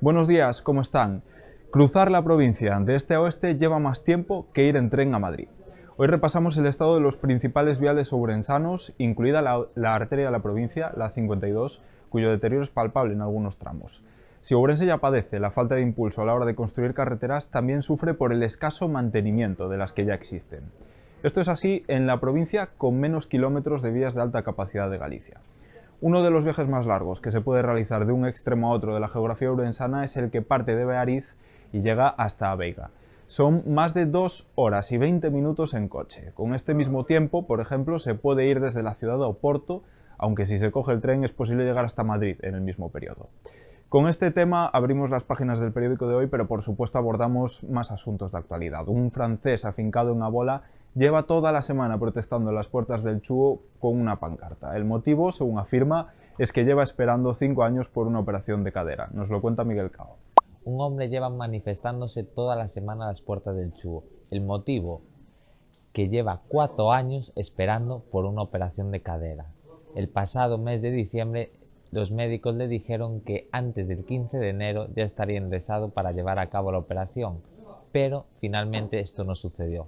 Buenos días, ¿cómo están? Cruzar la provincia de este a oeste lleva más tiempo que ir en tren a Madrid. Hoy repasamos el estado de los principales viales ourensanos, incluida la, arteria de la provincia, la 52, cuyo deterioro es palpable en algunos tramos. Si Ourense ya padece la falta de impulso a la hora de construir carreteras, también sufre por el escaso mantenimiento de las que ya existen. Esto es así en la provincia con menos kilómetros de vías de alta capacidad de Galicia. Uno de los viajes más largos que se puede realizar de un extremo a otro de la geografía urensana es el que parte de Beariz y llega hasta Veiga. Son más de 2 horas y 20 minutos en coche. Con este mismo tiempo, por ejemplo, se puede ir desde la ciudad de Oporto, aunque si se coge el tren es posible llegar hasta Madrid en el mismo periodo. Con este tema abrimos las páginas del periódico de hoy, pero por supuesto abordamos más asuntos de actualidad. Un francés afincado en Abola lleva toda la semana protestando en las puertas del Chuo con una pancarta. El motivo, según afirma, es que lleva esperando cinco años por una operación de cadera. Nos lo cuenta Miguel Cao. Un hombre lleva manifestándose toda la semana a las puertas del Chuo. El motivo, que lleva cuatro años esperando por una operación de cadera. El pasado mes de diciembre los médicos le dijeron que antes del 15 de enero ya estaría ingresado para llevar a cabo la operación, pero finalmente esto no sucedió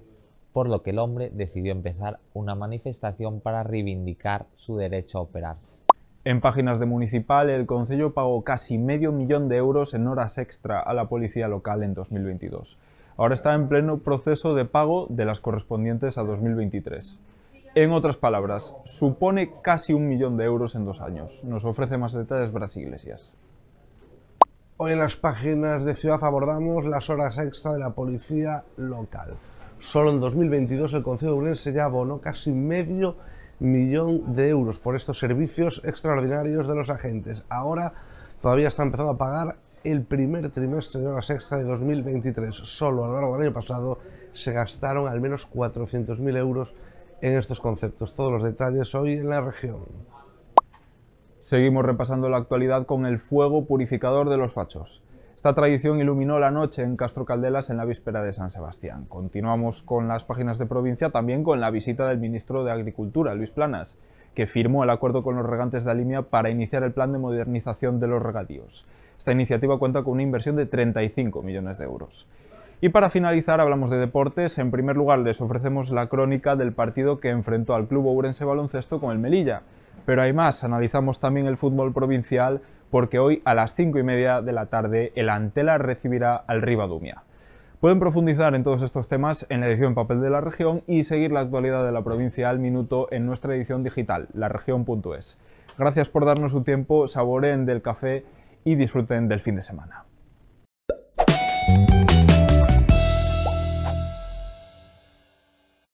por lo que el hombre decidió empezar una manifestación para reivindicar su derecho a operarse. En páginas de Municipal, el Concello pagó casi medio millón de euros en horas extra a la policía local en 2022. Ahora está en pleno proceso de pago de las correspondientes a 2023. En otras palabras, supone casi un millón de euros en dos años. Nos ofrece más detalles Bras Iglesias. Hoy en las páginas de Ciudad abordamos las horas extra de la policía local. Solo en 2022 el Consejo de Urense ya abonó casi medio millón de euros por estos servicios extraordinarios de los agentes. Ahora todavía está empezando a pagar el primer trimestre de horas extra de 2023. Solo a lo largo del año pasado se gastaron al menos 400.000 euros en estos conceptos. Todos los detalles hoy en la región. Seguimos repasando la actualidad con el fuego purificador de los fachos. Esta tradición iluminó la noche en Castro Caldelas en la víspera de San Sebastián. Continuamos con las páginas de provincia, también con la visita del ministro de Agricultura, Luis Planas, que firmó el acuerdo con los regantes de Alimia para iniciar el plan de modernización de los regadíos. Esta iniciativa cuenta con una inversión de 35 millones de euros. Y para finalizar hablamos de deportes. En primer lugar les ofrecemos la crónica del partido que enfrentó al Club Ourense Baloncesto con el Melilla. Pero hay más, analizamos también el fútbol provincial porque hoy a las 5 y media de la tarde el Antela recibirá al Rivadumia. Pueden profundizar en todos estos temas en la edición papel de la región y seguir la actualidad de la provincia al minuto en nuestra edición digital, laregion.es. Gracias por darnos su tiempo, saboreen del café y disfruten del fin de semana.